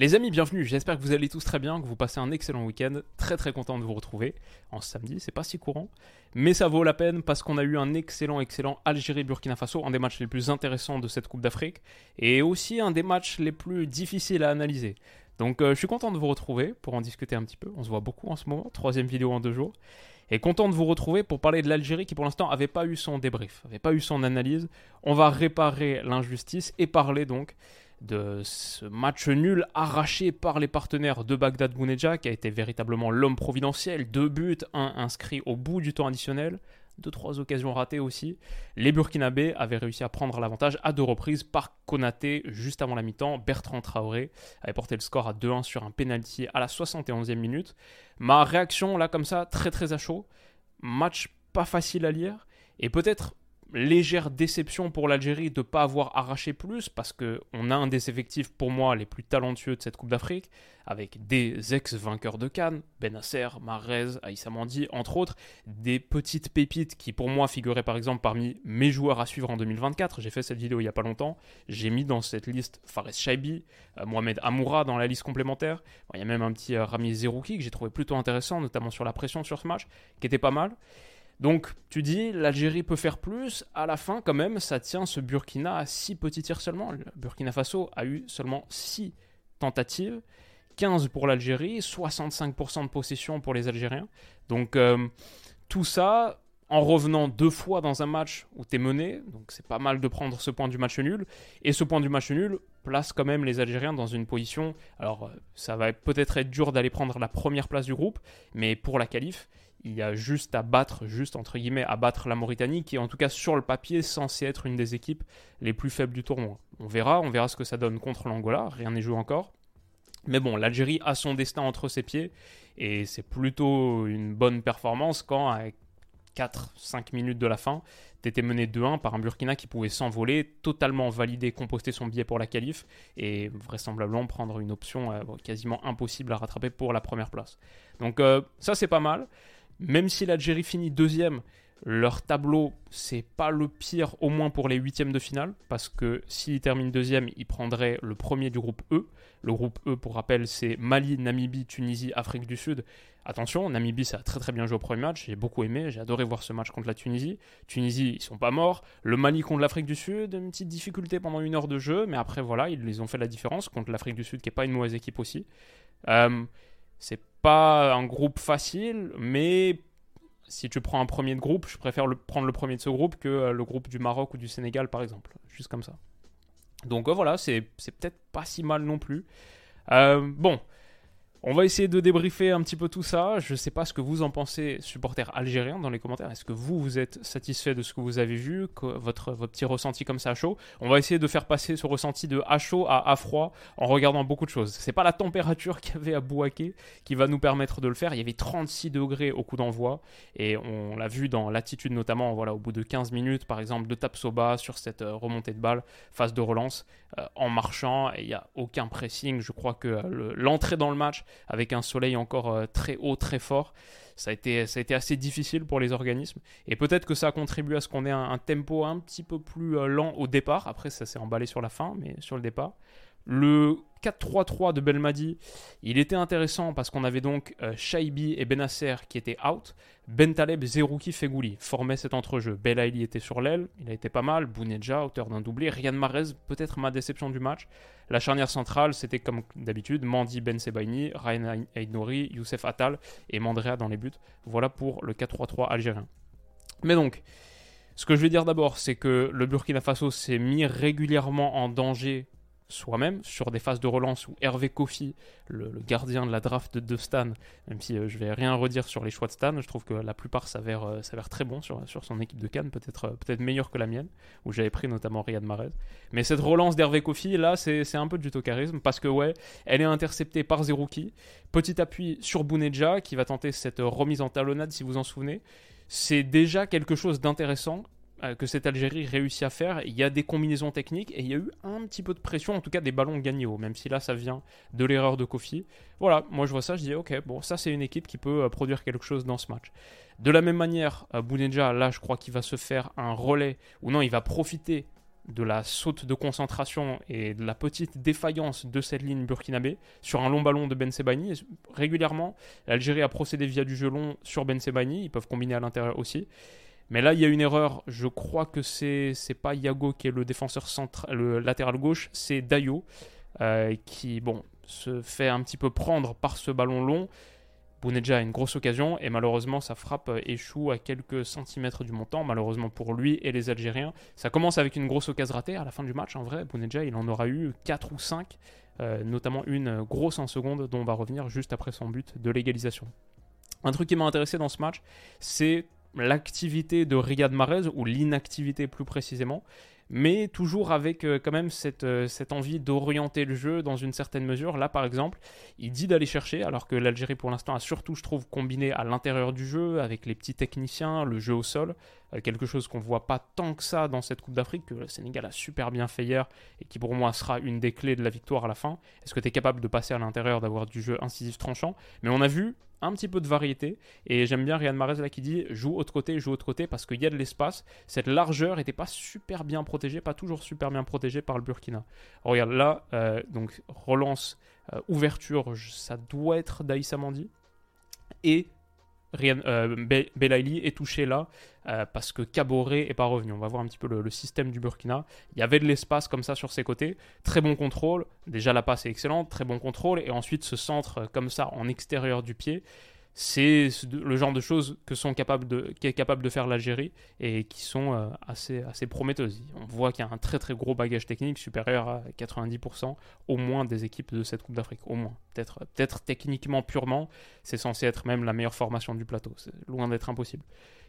Les amis, bienvenue. J'espère que vous allez tous très bien, que vous passez un excellent week-end. Très très content de vous retrouver en samedi. C'est pas si courant, mais ça vaut la peine parce qu'on a eu un excellent, excellent Algérie-Burkina Faso, un des matchs les plus intéressants de cette Coupe d'Afrique et aussi un des matchs les plus difficiles à analyser. Donc euh, je suis content de vous retrouver pour en discuter un petit peu. On se voit beaucoup en ce moment. Troisième vidéo en deux jours. Et content de vous retrouver pour parler de l'Algérie qui pour l'instant n'avait pas eu son débrief, n'avait pas eu son analyse. On va réparer l'injustice et parler donc de ce match nul arraché par les partenaires de Bagdad Bounedja, qui a été véritablement l'homme providentiel. Deux buts, un inscrit au bout du temps additionnel, deux, trois occasions ratées aussi. Les Burkinabés avaient réussi à prendre l'avantage à deux reprises par Konaté juste avant la mi-temps. Bertrand Traoré avait porté le score à 2-1 sur un penalty à la 71e minute. Ma réaction là comme ça, très très à chaud. Match pas facile à lire et peut-être légère déception pour l'Algérie de ne pas avoir arraché plus, parce qu'on a un des effectifs pour moi les plus talentueux de cette Coupe d'Afrique, avec des ex-vainqueurs de Cannes, Benasser, Marez, Aïssa Mandi, entre autres, des petites pépites qui pour moi figuraient par exemple parmi mes joueurs à suivre en 2024. J'ai fait cette vidéo il n'y a pas longtemps, j'ai mis dans cette liste Fares Shaibi, euh, Mohamed Amoura dans la liste complémentaire, il y a même un petit euh, Rami Zerouki que j'ai trouvé plutôt intéressant, notamment sur la pression sur ce match, qui était pas mal. Donc tu dis l'Algérie peut faire plus, à la fin quand même ça tient ce Burkina à 6 petits tirs seulement. Le Burkina Faso a eu seulement 6 tentatives, 15 pour l'Algérie, 65% de possession pour les Algériens. Donc euh, tout ça en revenant deux fois dans un match où tu es mené, donc c'est pas mal de prendre ce point du match nul, et ce point du match nul place quand même les Algériens dans une position, alors ça va peut-être être dur d'aller prendre la première place du groupe, mais pour la qualif, il y a juste à battre, juste entre guillemets, à battre la Mauritanie, qui est en tout cas sur le papier censé être une des équipes les plus faibles du tournoi. On verra, on verra ce que ça donne contre l'Angola, rien n'est joué encore. Mais bon, l'Algérie a son destin entre ses pieds, et c'est plutôt une bonne performance quand, à 4-5 minutes de la fin, t'étais mené 2-1 par un Burkina qui pouvait s'envoler, totalement valider, composter son billet pour la qualif, et vraisemblablement prendre une option euh, quasiment impossible à rattraper pour la première place. Donc euh, ça c'est pas mal. Même si l'Algérie finit deuxième, leur tableau, c'est pas le pire, au moins pour les huitièmes de finale, parce que s'ils terminent deuxième, ils prendraient le premier du groupe E. Le groupe E, pour rappel, c'est Mali, Namibie, Tunisie, Afrique du Sud. Attention, Namibie, ça a très très bien joué au premier match, j'ai beaucoup aimé, j'ai adoré voir ce match contre la Tunisie. Tunisie, ils sont pas morts. Le Mali contre l'Afrique du Sud, une petite difficulté pendant une heure de jeu, mais après voilà, ils ont fait la différence contre l'Afrique du Sud, qui est pas une mauvaise équipe aussi. Euh, c'est pas un groupe facile, mais si tu prends un premier de groupe, je préfère prendre le premier de ce groupe que euh, le groupe du Maroc ou du Sénégal, par exemple. Juste comme ça. Donc euh, voilà, c'est peut-être pas si mal non plus. Euh, bon, on va essayer de débriefer un petit peu tout ça. Je ne sais pas ce que vous en pensez, supporters algériens, dans les commentaires. Est-ce que vous, vous êtes satisfait de ce que vous avez vu, votre, votre petit ressenti comme ça à chaud? On va essayer de faire passer ce ressenti de à chaud à à froid en regardant beaucoup de choses. C'est pas la température qu'il y avait à Bouaké qui va nous permettre de le faire. Il y avait 36 degrés au coup d'envoi et on l'a vu dans l'attitude notamment, voilà, au bout de 15 minutes, par exemple, de Tapsoba sur cette euh, remontée de balle, phase de relance, euh, en marchant. Il n'y a aucun pressing. Je crois que euh, l'entrée dans le match avec un soleil encore euh, très haut, très fort. Ça a, été, ça a été assez difficile pour les organismes. Et peut-être que ça a contribué à ce qu'on ait un, tempo un petit peu plus euh, lent au départ. Après, ça s'est emballé sur la fin, mais sur le départ. Le 4-3-3 de Belmadi, il était intéressant parce qu'on avait donc euh, Shaibi et Benasser qui étaient out. Bentaleb, Zerouki, Fegouli formaient cet entrejeu. Belaïli était sur l'aile, il a été pas mal. Bounedja, auteur d'un doublé. Riyad Mahrez, peut-être ma déception du match. La charnière centrale, c'était comme d'habitude Mandi Ben Sebaini, Ryan Aïdnouri, Youssef Attal et Mandrea dans les buts. Voilà pour le 4-3-3 algérien. Mais donc, ce que je vais dire d'abord, c'est que le Burkina Faso s'est mis régulièrement en danger soi-même sur des phases de relance où Hervé Kofi, le, gardien de la draft de, Stan, même si euh, je vais rien redire sur les choix de Stan, je trouve que la plupart s'avèrent euh, très bon sur, son équipe de Cannes, peut-être euh, peut meilleur que la mienne, où j'avais pris notamment Riyad Mahrez. Mais cette relance d'Hervé Kofi, là, c'est un peu du tocarisme, parce que ouais, elle est interceptée par Zerouki, petit appui sur Bouneja, qui va tenter cette remise en talonnade, si vous en souvenez. C'est déjà quelque chose d'intéressant euh, que cette Algérie réussit à faire. Il y a des combinaisons techniques et il y a eu un petit peu de pression, en tout cas des ballons gagnés même si là ça vient de l'erreur de Kofi. Voilà, moi je vois ça, je dis ok, bon, ça c'est une équipe qui peut euh, produire quelque chose dans ce match. De la même manière, euh, Bouneja, là je crois qu'il va se faire un relais, ou non, il va profiter de la saute de concentration et de la petite défaillance de cette ligne burkinabé sur un long ballon de Ben Sebaini. Régulièrement, l'Algérie a procédé via du jeu long sur Ben Sebaini, ils peuvent combiner à l'intérieur aussi. Mais là, il y a une erreur. Je crois que c'est c'est pas Yago qui est le défenseur central, le latéral gauche, c'est Dayo euh, qui bon se fait un petit peu prendre par ce ballon long. Bounedja a une grosse occasion et malheureusement sa frappe échoue à quelques centimètres du montant, malheureusement pour lui et les Algériens. Ça commence avec une grosse occasion ratée à la fin du match, en vrai, Bounedja il en aura eu 4 ou 5, euh, notamment une grosse en seconde dont on va revenir juste après son but de l'égalisation. Un truc qui m'a intéressé dans ce match, c'est l'activité de Riyad Mahrez, ou l'inactivité plus précisément, mais toujours avec euh, quand même cette, euh, cette envie d'orienter le jeu dans une certaine mesure. Là, par exemple, il dit d'aller chercher, alors que l'Algérie, pour l'instant, a surtout, je trouve, combiné à l'intérieur du jeu, avec les petits techniciens, le jeu au sol, euh, quelque chose qu'on voit pas tant que ça dans cette Coupe d'Afrique, que le Sénégal a super bien fait hier, et qui pour moi sera une des clés de la victoire à la fin. Est-ce que tu es capable de passer à l'intérieur, d'avoir du jeu incisif tranchant? Mais on a vu un petit peu de variété. Et j'aime bien Riyad Mahrez là qui dit joue autre côté, joue autre côté parce qu'il y a de l'espace. Cette largeur n'était pas super bien protégée, pas toujours super bien protégée par le Burkina. regarde là, euh, donc relance, euh, ouverture, ça doit être Daïssa Mandi. Et Rien, euh, Belaïli est touché là euh, parce que Caboret est pas revenu. On va voir un petit peu le, système du Burkina. Il y avait de l'espace comme ça sur ses côtés. Très bon contrôle. Déjà la passe est excellente. Très bon contrôle. Et ensuite ce centre euh, comme ça en extérieur du pied c'est le genre de choses que sont capables de, qu'est capable de faire l'Algérie et qui sont euh, assez, assez prometteuses. On voit qu'il y a un très très gros bagage technique supérieur à 90% au moins des équipes de cette Coupe d'Afrique. Au moins. Peut-être, peut-être techniquement purement, c'est censé être même la meilleure formation du plateau. C'est loin d'être impossible.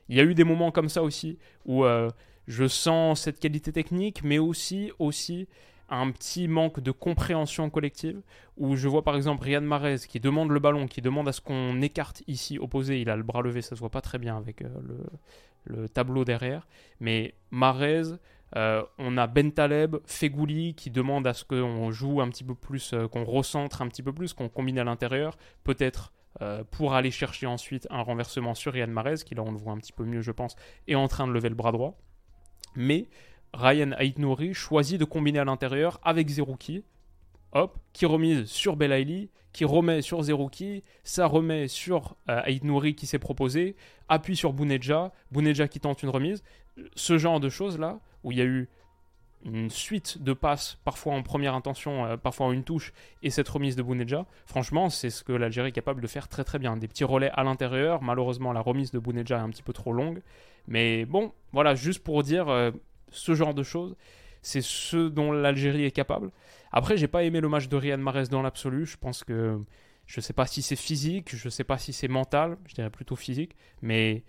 Il y a eu des moments comme ça aussi où euh, je sens cette qualité technique, mais aussi, aussi un petit manque de compréhension collective, où je vois par exemple Riyad Mahrez qui demande le ballon, qui demande à ce qu'on écarte ici opposé, il a le bras levé, ça se voit pas très bien avec euh, le, tableau derrière, mais Mahrez, euh, on a Bentaleb, Fegouli qui demande à ce qu'on joue un petit peu plus, euh, qu'on recentre un petit peu plus, qu'on combine à l'intérieur, peut-être pour aller chercher ensuite un renversement sur Riyad Mahrez, qui là on le voit un petit peu mieux je pense, est en train de lever le bras droit. Mais Ryan Aitnouri choisit de combiner à l'intérieur avec Zerouki. Hop, qui remise sur Belaïli, qui remet sur Zerouki, ça remet sur euh, qui s'est proposé, appuie sur Bouneja, Bouneja qui tente une remise. Ce genre de choses-là, où il y a eu une suite de passes, parfois en première intention, euh, parfois en une touche, et cette remise de Bouneja, franchement, c'est ce que l'Algérie est capable de faire très très bien. Des petits relais à l'intérieur, malheureusement la remise de Bouneja est un petit peu trop longue, mais bon, voilà, juste pour dire, euh, ce genre de choses, c'est ce dont l'Algérie est capable. Après, j'ai pas aimé le match de Riyad Mahrez dans l'absolu. Je pense que je sais pas si c'est physique, je sais pas si c'est mental, je dirais plutôt physique, mais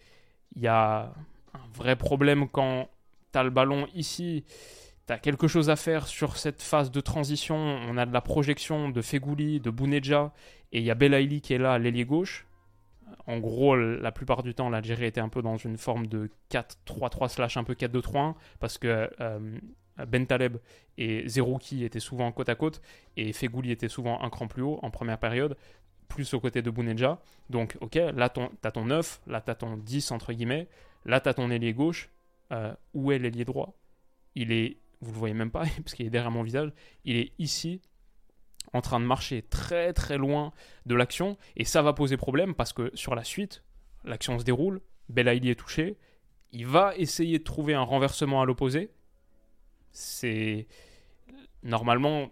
il y a un vrai problème quand tu as le ballon ici, tu as quelque chose à faire sur cette phase de transition, on a de la projection de Fegouli, de Bouneja, et il y a Belaïli qui est là, l'ailier gauche en gros, la plupart du temps, l'Algérie était un peu dans une forme de 4-3-3 slash un peu 4-2-3-1 parce que euh, Ben Taleb et Zerouki étaient souvent côte à côte et Fegouli était souvent un cran plus haut en première période, plus aux côtés de Bouneja. Donc, ok, là, t'as ton 9, là, t'as ton 10 entre guillemets, là, t'as ton ailier gauche. Euh, où est l'ailier droit? Il est, vous le voyez même pas parce qu'il est derrière mon visage, il est ici en train de marcher très très loin de l'action et ça va poser problème parce que sur la suite, l'action se déroule, Belaïli est touché, il va essayer de trouver un renversement à l'opposé. C'est normalement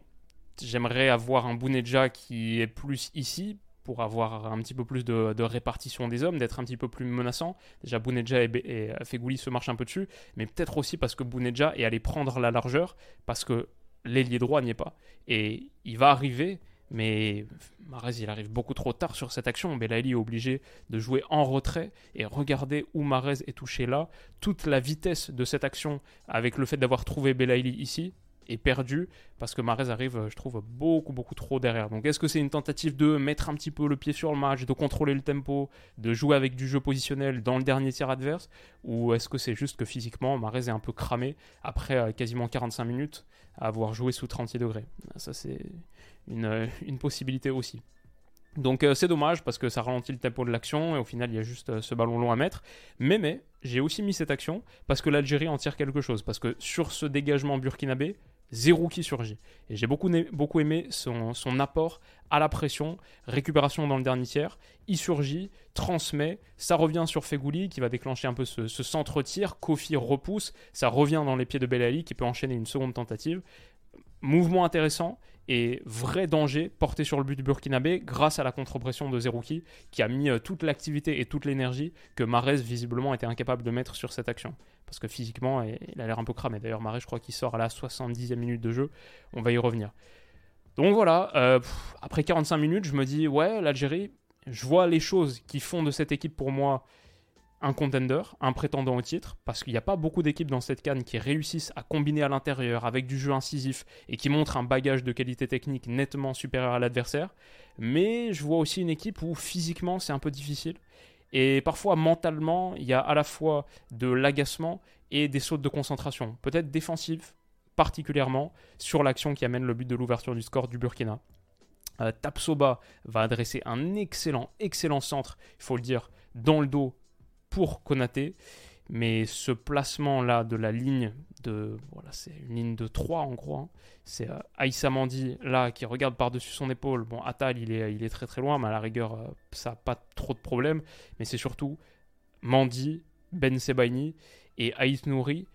j'aimerais avoir un Bounedja qui est plus ici pour avoir un petit peu plus de, répartition des hommes, d'être un petit peu plus menaçant. Déjà, Bounedja et, et Fegouli se marchent un peu dessus, mais peut-être aussi parce que Bounedja est allé prendre la largeur, parce que l'ailier droit n'y est pas. Et il va arriver, mais Marez, il arrive beaucoup trop tard sur cette action. Belaïli est obligé de jouer en retrait et regardez où Marez est touché là. Toute la vitesse de cette action, avec le fait d'avoir trouvé Belaïli ici, est perdue parce que Marez arrive, je trouve, beaucoup, beaucoup trop derrière. Donc est-ce que c'est une tentative de mettre un petit peu le pied sur le match, de contrôler le tempo, de jouer avec du jeu positionnel dans le dernier tir adverse? Ou est-ce que c'est juste que physiquement, Marez est un peu cramé après euh, quasiment 45 minutes à avoir joué sous 36 degrés? Ça, c'est euh, une, possibilité aussi. Donc euh, c'est dommage parce que ça ralentit le tempo de l'action et au final il y a juste euh, ce ballon long à mettre. Mais mais j'ai aussi mis cette action parce que l'Algérie en tire quelque chose. Parce que sur ce dégagement burkinabé, zéro qui surgit. Et j'ai beaucoup, aimé son, apport à la pression, récupération dans le dernier tiers. Il surgit, transmet, ça revient sur Fegouli qui va déclencher un peu ce, centre-tir. Kofi repousse, ça revient dans les pieds de Belali qui peut enchaîner une seconde tentative. Mouvement intéressant et vrai danger porté sur le but du Burkinabé grâce à la contre-pression de Zerouki qui a mis euh, toute l'activité et toute l'énergie que Marez visiblement était incapable de mettre sur cette action. Parce que physiquement, il a l'air un peu cramé. D'ailleurs, Marez, je crois qu'il sort à la 70e minute de jeu. On va y revenir. Donc voilà, euh, après 45 minutes, je me dis, ouais, l'Algérie, je vois les choses qui font de cette équipe pour moi un contender, un prétendant au titre, parce qu'il n'y a pas beaucoup d'équipes dans cette canne qui réussissent à combiner à l'intérieur avec du jeu incisif et qui montrent un bagage de qualité technique nettement supérieur à l'adversaire. Mais je vois aussi une équipe où physiquement c'est un peu difficile. Et parfois mentalement, il y a à la fois de l'agacement et des sautes de concentration, peut-être défensives particulièrement sur l'action qui amène le but de l'ouverture du score du Burkina. Euh, Tapsoba va adresser un excellent, excellent centre, il faut le dire, dans le dos pour Konaté. Mais ce placement-là de la ligne de. Voilà, c'est une ligne de 3 en gros. Hein. C'est euh, Aïssa Mandi là qui regarde par-dessus son épaule. Bon, Atal il est, il est très très loin, mais à la rigueur, euh, ça n'a pas trop de problème. Mais c'est surtout Mandi, Ben Sebaini et Aït Nouri.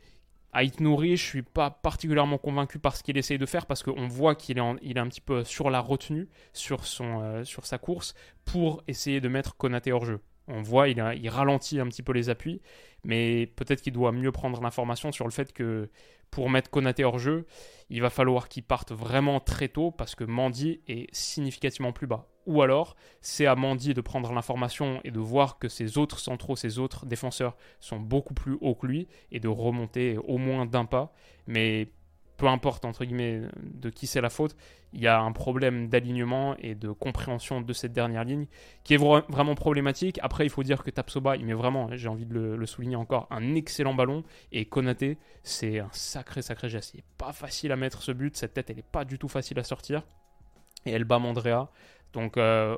Aït Nouri, je suis pas particulièrement convaincu par ce qu'il essaye de faire parce qu'on voit qu'il est, il est un petit peu sur la retenue, sur, son, euh, sur sa course, pour essayer de mettre Konaté hors jeu. On voit, il, ralentit un petit peu les appuis, mais peut-être qu'il doit mieux prendre l'information sur le fait que pour mettre Konaté hors jeu, il va falloir qu'il parte vraiment très tôt parce que Mandy est significativement plus bas. Ou alors, c'est à Mandy de prendre l'information et de voir que ses autres centraux, ses autres défenseurs sont beaucoup plus hauts que lui et de remonter au moins d'un pas. Mais peu importe entre guillemets de qui c'est la faute, il y a un problème d'alignement et de compréhension de cette dernière ligne qui est vraiment problématique. Après, il faut dire que Tapsoba, il met vraiment, j'ai envie de le, souligner encore, un excellent ballon et Konaté, c'est un sacré sacré geste. Il n'est pas facile à mettre ce but, cette tête, elle n'est pas du tout facile à sortir et elle bat Mandrea. Donc euh,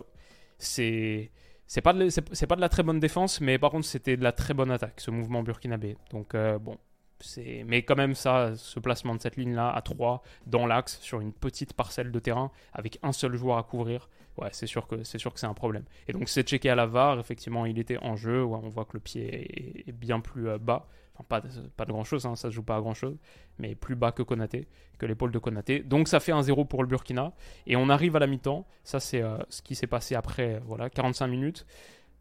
c'est c'est pas, de, pas de la très bonne défense, mais par contre c'était de la très bonne attaque, ce mouvement burkinabé. Donc euh, bon, mais quand même ça, ce placement de cette ligne-là à 3 dans l'axe sur une petite parcelle de terrain avec un seul joueur à couvrir, ouais, c'est sûr que c'est sûr que c'est un problème. Et donc c'est checké à la VAR, effectivement, il était en jeu, on voit que le pied est, bien plus euh, bas, enfin pas de, pas de grand chose, hein, ça se joue pas à grand chose, mais plus bas que Konaté, que l'épaule de Konaté. Donc ça fait un 0 pour le Burkina et on arrive à la mi-temps. Ça c'est euh, ce qui s'est passé après voilà 45 minutes.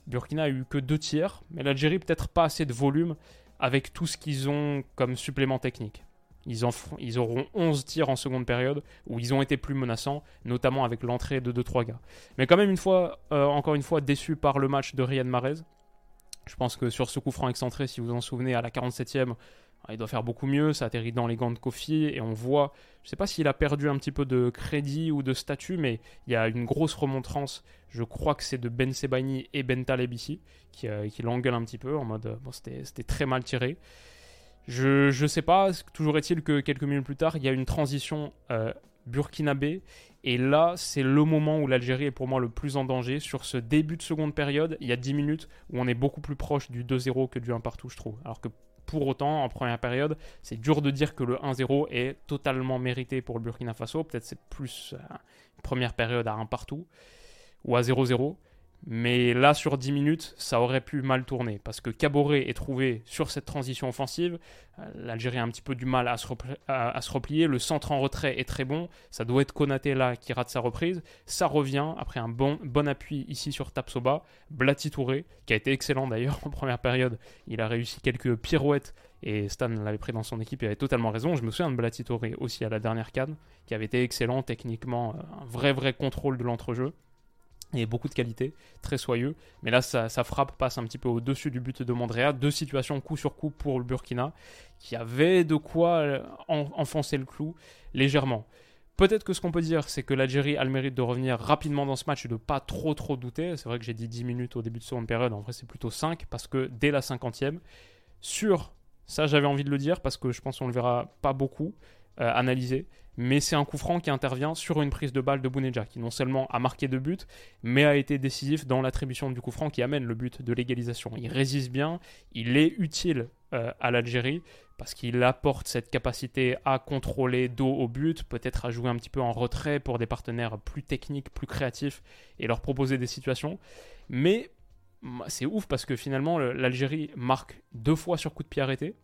Burkina a eu que deux tiers, mais l'Algérie peut-être pas assez de volume avec tout ce qu'ils ont comme supplément technique. Ils, auront 11 tirs en seconde période où ils ont été plus menaçants, notamment avec l'entrée de 2-3 gars. Mais quand même, une fois, euh, encore une fois, déçu par le match de Riyad Mahrez. Je pense que sur ce coup franc excentré, si vous vous en souvenez, à la 47e, il doit faire beaucoup mieux, ça atterrit dans les gants de Kofi et on voit, je ne sais pas s'il a perdu un petit peu de crédit ou de statut, mais il y a une grosse remontrance, je crois que c'est de Ben Sebaini et Ben Taleb ici, qui, euh, qui l'engueule un petit peu en mode, bon, c'était très mal tiré. Je ne sais pas, toujours est-il que quelques minutes plus tard, il y a une transition euh, burkinabé, et là, c'est le moment où l'Algérie est pour moi le plus en danger. Sur ce début de seconde période, il y a 10 minutes où on est beaucoup plus proche du 2-0 que du 1 partout, je trouve. Alors que pour autant, en première période, c'est dur de dire que le 1-0 est totalement mérité pour le Burkina Faso. Peut-être c'est plus euh, une première période à 1 partout ou à 0-0. Mais là, sur 10 minutes, ça aurait pu mal tourner. Parce que Caboret est trouvé sur cette transition offensive. L'Algérie a un petit peu du mal à se, replier. Le centre en retrait est très bon. Ça doit être Konaté là qui rate sa reprise. Ça revient après un bon, appui ici sur Tapsoba. Blati Touré, qui a été excellent d'ailleurs en première période. Il a réussi quelques pirouettes. Et Stan l'avait pris dans son équipe, il avait totalement raison. Je me souviens de Blati Touré aussi à la dernière canne, qui avait été excellent techniquement, euh, un vrai vrai contrôle de l'entrejeu. Il beaucoup de qualité, très soyeux. Mais là, sa, frappe passe un petit peu au-dessus du but de Mandrea. Deux situations coup sur coup pour le Burkina, qui avait de quoi euh, enfoncer le clou légèrement. Peut-être que ce qu'on peut dire, c'est que l'Algérie a le mérite de revenir rapidement dans ce match et de pas trop trop douter. C'est vrai que j'ai dit 10 minutes au début de seconde période, en vrai c'est plutôt 5, parce que dès la 50e, sur ça j'avais envie de le dire, parce que je pense qu'on le verra pas beaucoup euh, analysé, mais c'est un coup franc qui intervient sur une prise de balle de Bounedja, qui non seulement a marqué deux buts, mais a été décisif dans l'attribution du coup franc qui amène le but de l'égalisation. Il résiste bien, il est utile euh, à l'Algérie, parce qu'il apporte cette capacité à contrôler dos au but, peut-être à jouer un petit peu en retrait pour des partenaires plus techniques, plus créatifs, et leur proposer des situations. Mais c'est ouf parce que finalement l'Algérie marque deux fois sur coup de pied arrêté,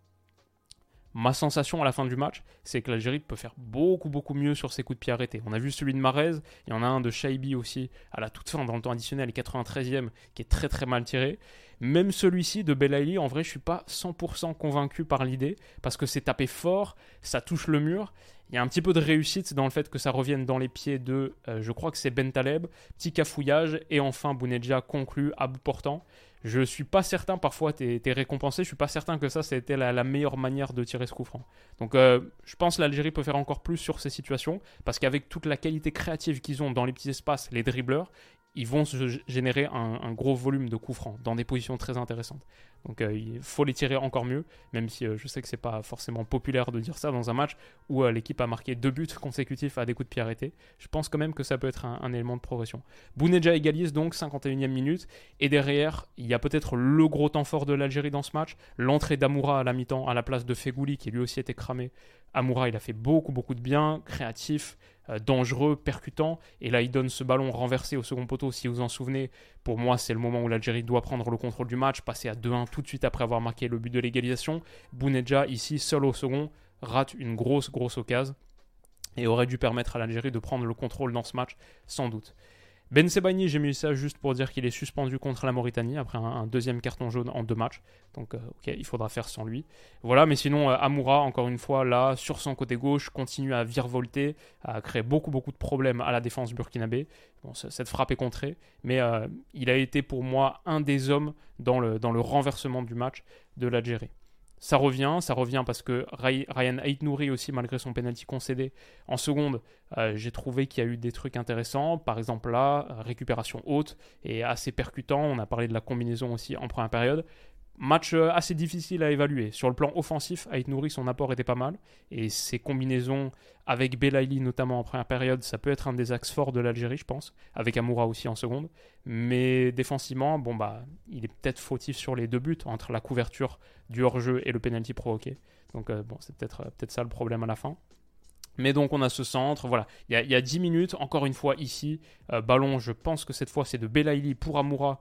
Ma sensation à la fin du match, c'est que l'Algérie peut faire beaucoup beaucoup mieux sur ses coups de pied arrêtés. On a vu celui de Marez, il y en a un de Shaibi aussi à la toute fin dans le temps additionnel, le 93e, qui est très très mal tiré. Même celui-ci de Belaïli, en vrai, je suis pas 100% convaincu par l'idée parce que c'est tapé fort, ça touche le mur. Il y a un petit peu de réussite dans le fait que ça revienne dans les pieds de, euh, je crois que c'est Bentaleb, petit cafouillage et enfin Bounedja conclut à bout portant. Je suis pas certain, parfois tu es, récompensé, je suis pas certain que ça c'était la, la, meilleure manière de tirer ce coup franc. Donc euh, je pense que l'Algérie peut faire encore plus sur ces situations, parce qu'avec toute la qualité créative qu'ils ont dans les petits espaces, les dribbleurs, ils vont se générer un, gros volume de coups francs dans des positions très intéressantes. Donc euh, il faut les tirer encore mieux, même si euh, je sais que c'est pas forcément populaire de dire ça dans un match où euh, l'équipe a marqué deux buts consécutifs à des coups de pied arrêtés. Je pense quand même que ça peut être un, élément de progression. Bouneja égalise donc 51e minute, et derrière, il y a peut-être le gros temps fort de l'Algérie dans ce match, l'entrée d'Amoura à la mi-temps à la place de Fegouli qui lui aussi était cramé. Amoura, il a fait beaucoup beaucoup de bien, créatif, dangereux, percutant. Et là, il donne ce ballon renversé au second poteau, si vous vous en souvenez. Pour moi, c'est le moment où l'Algérie doit prendre le contrôle du match, passer à 2-1 tout de suite après avoir marqué le but de l'égalisation. Bounedja, ici, seul au second, rate une grosse, grosse occasion et aurait dû permettre à l'Algérie de prendre le contrôle dans ce match, sans doute. Ben Sebaini, j'ai mis ça juste pour dire qu'il est suspendu contre la Mauritanie après un, deuxième carton jaune en deux matchs. Donc, euh, ok, il faudra faire sans lui. Voilà, mais sinon, euh, Amoura, encore une fois, là, sur son côté gauche, continue à virevolter, à créer beaucoup, beaucoup de problèmes à la défense burkinabé. Bon, cette frappe est contrée, mais euh, il a été pour moi un des hommes dans le, dans le renversement du match de l'Algérie. Ça revient, ça revient parce que Ryan Aitnouri aussi, malgré son penalty concédé en seconde, euh, j'ai trouvé qu'il y a eu des trucs intéressants. Par exemple là, récupération haute et assez percutant. On a parlé de la combinaison aussi en première période. Match euh, assez difficile à évaluer. Sur le plan offensif, Ait Nouri, son apport était pas mal. Et ses combinaisons avec Belaïli, notamment en première période, ça peut être un des axes forts de l'Algérie, je pense. Avec Amoura aussi en seconde. Mais défensivement, bon bah, il est peut-être fautif sur les deux buts, entre la couverture du hors-jeu et le penalty provoqué. Donc euh, bon, c'est peut-être euh, peut ça le problème à la fin. Mais donc on a ce centre, voilà. Il y a, 10 minutes, encore une fois ici, ballon, je pense que cette fois c'est de Belaïli pour Amoura.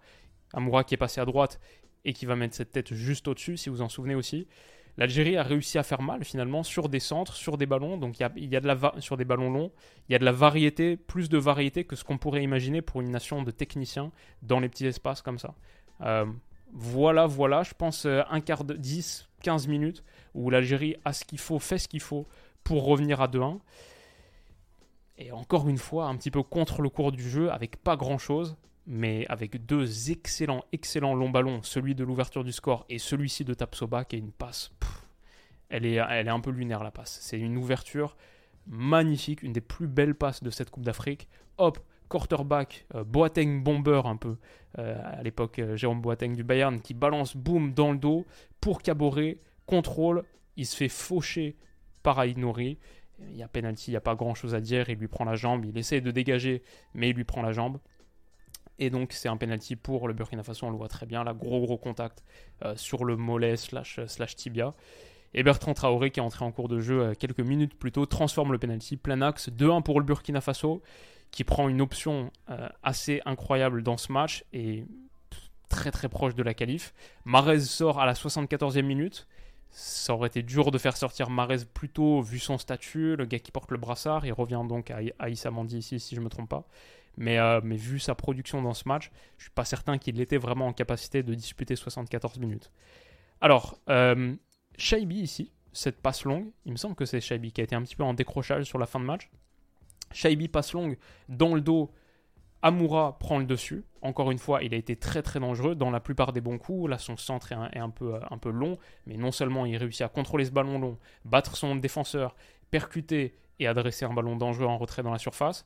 Amoura qui est passé à droite et qui va mettre cette tête juste au-dessus, si vous en souvenez aussi. L'Algérie a réussi à faire mal finalement sur des centres, sur des ballons, donc il y a, de la sur des ballons longs, il y a de la variété, plus de variété que ce qu'on pourrait imaginer pour une nation de techniciens dans les petits espaces comme ça. Euh, voilà, voilà, je pense euh, un quart de 10, 15 minutes où l'Algérie a ce qu'il faut, fait ce qu'il faut pour revenir à 2-1. Et encore une fois, un petit peu contre le cours du jeu, avec pas grand chose mais avec deux excellents, excellents longs ballons, celui de l'ouverture du score et celui-ci de Tapsoba, qui est une passe. elle, est, un peu lunaire la passe. C'est une ouverture magnifique, une des plus belles passes de cette Coupe d'Afrique. Hop, quarterback, euh, Boateng bomber un peu, euh, à l'époque euh, Jérôme Boateng du Bayern, qui balance boum dans le dos pour Caboret, contrôle, il se fait faucher par Aïnouri. Il y a penalty, il n'y a pas grand chose à dire, il lui prend la jambe, il essaie de dégager, mais il lui prend la jambe. Et donc c'est un penalty pour le Burkina Faso, on le voit très bien, là, gros gros contact euh, sur le mollet slash, slash tibia. Et Bertrand Traoré, qui est entré en cours de jeu quelques minutes plus tôt, transforme le penalty, plein axe, 2-1 pour le Burkina Faso, qui prend une option assez incroyable dans ce match et très très proche de la qualif. Marez sort à la 74e minute. Ça aurait été dur de faire sortir Marez plus tôt vu son statut, le gars qui porte le brassard. Il revient donc à, Issa Mandi ici, si je ne me trompe pas. Mais, euh, mais vu sa production dans ce match, je suis pas certain qu'il était vraiment en capacité de disputer 74 minutes. Alors, euh, Shaibi ici, cette passe longue, il me semble que c'est Shaibi qui a été un petit peu en décrochage sur la fin de match. Shaibi passe longue dans le dos Amoura prend le dessus. Encore une fois, il a été très très dangereux dans la plupart des bons coups. Là, son centre est un, peu, un peu long, mais non seulement il réussit à contrôler ce ballon long, battre son défenseur, percuter et adresser un ballon dangereux en retrait dans la surface.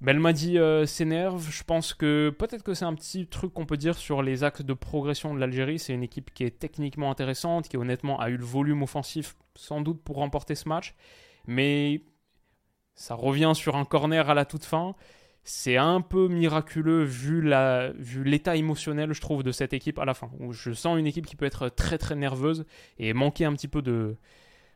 Belmadi euh, s'énerve. Je pense que peut-être que c'est un petit truc qu'on peut dire sur les axes de progression de l'Algérie. C'est une équipe qui est techniquement intéressante, qui honnêtement a eu le volume offensif sans doute pour remporter ce match. Mais ça revient sur un corner à la toute fin c'est un peu miraculeux vu vu l'état émotionnel je trouve de cette équipe à la fin où je sens une équipe qui peut être très très nerveuse et manquer un petit peu de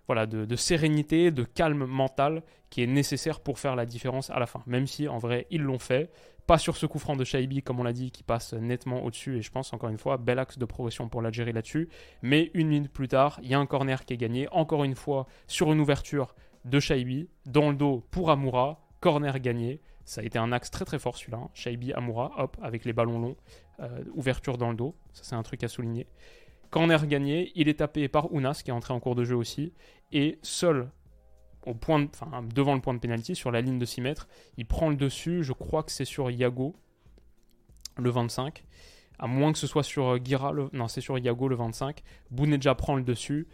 voilà de, sérénité de calme mental qui est nécessaire pour faire la différence à la fin même si en vrai ils l'ont fait pas sur ce coup franc de Shaibi comme on l'a dit qui passe nettement au-dessus et je pense encore une fois bel axe de progression pour l'Algérie là-dessus mais une minute plus tard il y a un corner qui est gagné encore une fois sur une ouverture de Shaibi dans le dos pour Amoura corner gagné ça a été un axe très très fort celui-là. Hein. Shaibi Amoura, hop, avec les ballons longs, euh, ouverture dans le dos. Ça c'est un truc à souligner. Corner gagné, il est tapé par Ounas qui est entré en cours de jeu aussi. Et seul, devant le point de pénalty, sur la ligne de 6 mètres, il prend le dessus. Je crois que c'est sur Yago, le 25. À moins que ce soit sur euh, Gira, non c'est sur Yago le 25. Bouneja prend le dessus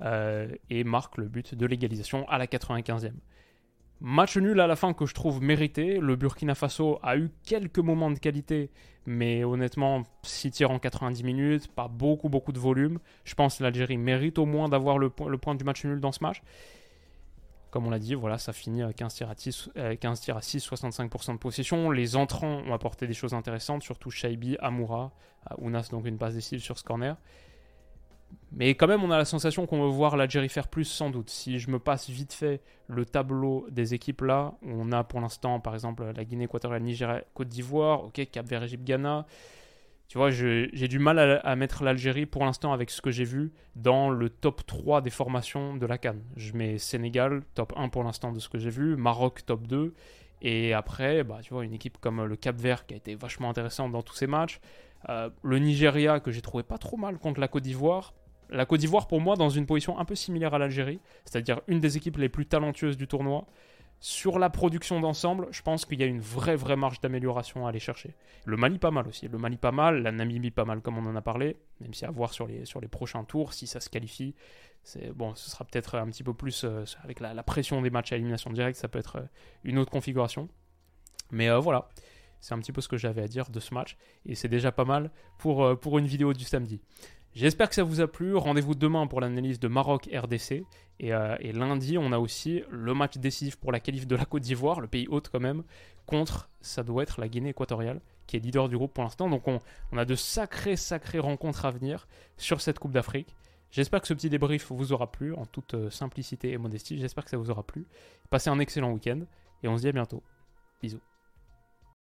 euh, et marque le but de l'égalisation à la 95e. Match nul à la fin que je trouve mérité. Le Burkina Faso a eu quelques moments de qualité, mais honnêtement, 6 tirs en 90 minutes, pas beaucoup, beaucoup de volume. Je pense que l'Algérie mérite au moins d'avoir le, point du match nul dans ce match. Comme on l'a dit, voilà, ça finit à 15 tirs à 6, 15 tirs à 6 65% de possession. Les entrants ont apporté des choses intéressantes, surtout Shaibi, Amoura, Ounas, donc une passe décisive sur ce corner. Mais quand même, on a la sensation qu'on veut voir l'Algérie faire plus, sans doute. Si je me passe vite fait le tableau des équipes là, on a pour l'instant, par exemple, la Guinée équatoriale, Nigeria, Côte d'Ivoire, ok, Cap Vert, Égypte, Ghana. Tu vois, j'ai du mal à, mettre l'Algérie pour l'instant avec ce que j'ai vu dans le top 3 des formations de la Cannes. Je mets Sénégal, top 1 pour l'instant de ce que j'ai vu, Maroc, top 2. Et après, bah, tu vois, une équipe comme le Cap Vert qui a été vachement intéressante dans tous ces matchs. Euh, le Nigeria que j'ai trouvé pas trop mal contre la Côte d'Ivoire. La Côte d'Ivoire, pour moi, dans une position un peu similaire à l'Algérie, c'est-à-dire une des équipes les plus talentueuses du tournoi. Sur la production d'ensemble, je pense qu'il y a une vraie, vraie marge d'amélioration à aller chercher. Le Mali pas mal aussi. Le Mali pas mal, la Namibie pas mal comme on en a parlé, même si à voir sur les, sur les prochains tours, si ça se qualifie. Bon, ce sera peut-être un petit peu plus euh, avec la, pression des matchs à élimination directe, ça peut être euh, une autre configuration. Mais euh, voilà, c'est un petit peu ce que j'avais à dire de ce match, et c'est déjà pas mal pour, pour une vidéo du samedi. J'espère que ça vous a plu. Rendez-vous demain pour l'analyse de Maroc RDC. Euh, et, lundi, on a aussi le match décisif pour la qualif de la Côte d'Ivoire, le pays hôte quand même, contre, ça doit être la Guinée équatoriale, qui est leader du groupe pour l'instant. Donc on, a de sacrées, sacrées rencontres à venir sur cette Coupe d'Afrique. J'espère que ce petit débrief vous aura plu, en toute euh, simplicité et modestie. J'espère que ça vous aura plu. Passez un excellent week-end et on se dit à bientôt. Bisous.